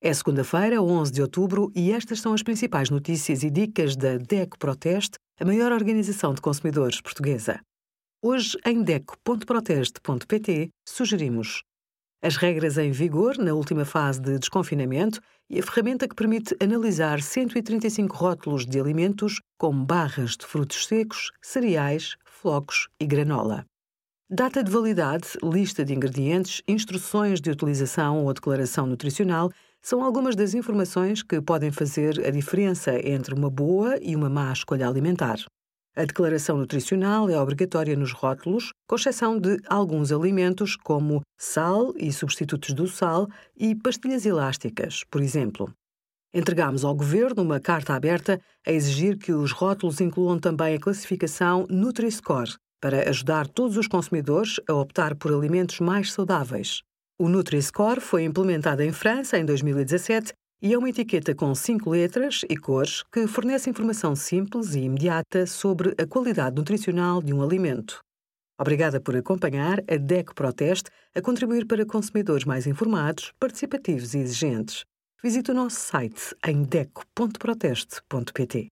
É segunda-feira, 11 de outubro, e estas são as principais notícias e dicas da DECO Proteste, a maior organização de consumidores portuguesa. Hoje, em DECO.proteste.pt, sugerimos as regras em vigor na última fase de desconfinamento e a ferramenta que permite analisar 135 rótulos de alimentos, como barras de frutos secos, cereais, flocos e granola. Data de validade, lista de ingredientes, instruções de utilização ou declaração nutricional são algumas das informações que podem fazer a diferença entre uma boa e uma má escolha alimentar. A declaração nutricional é obrigatória nos rótulos, com exceção de alguns alimentos como sal e substitutos do sal e pastilhas elásticas, por exemplo. Entregamos ao Governo uma carta aberta a exigir que os rótulos incluam também a classificação Nutri-Score, para ajudar todos os consumidores a optar por alimentos mais saudáveis. O Nutri-Score foi implementado em França em 2017 e é uma etiqueta com cinco letras e cores que fornece informação simples e imediata sobre a qualidade nutricional de um alimento. Obrigada por acompanhar a DECO Proteste a contribuir para consumidores mais informados, participativos e exigentes. Visite o nosso site em deco.proteste.pt.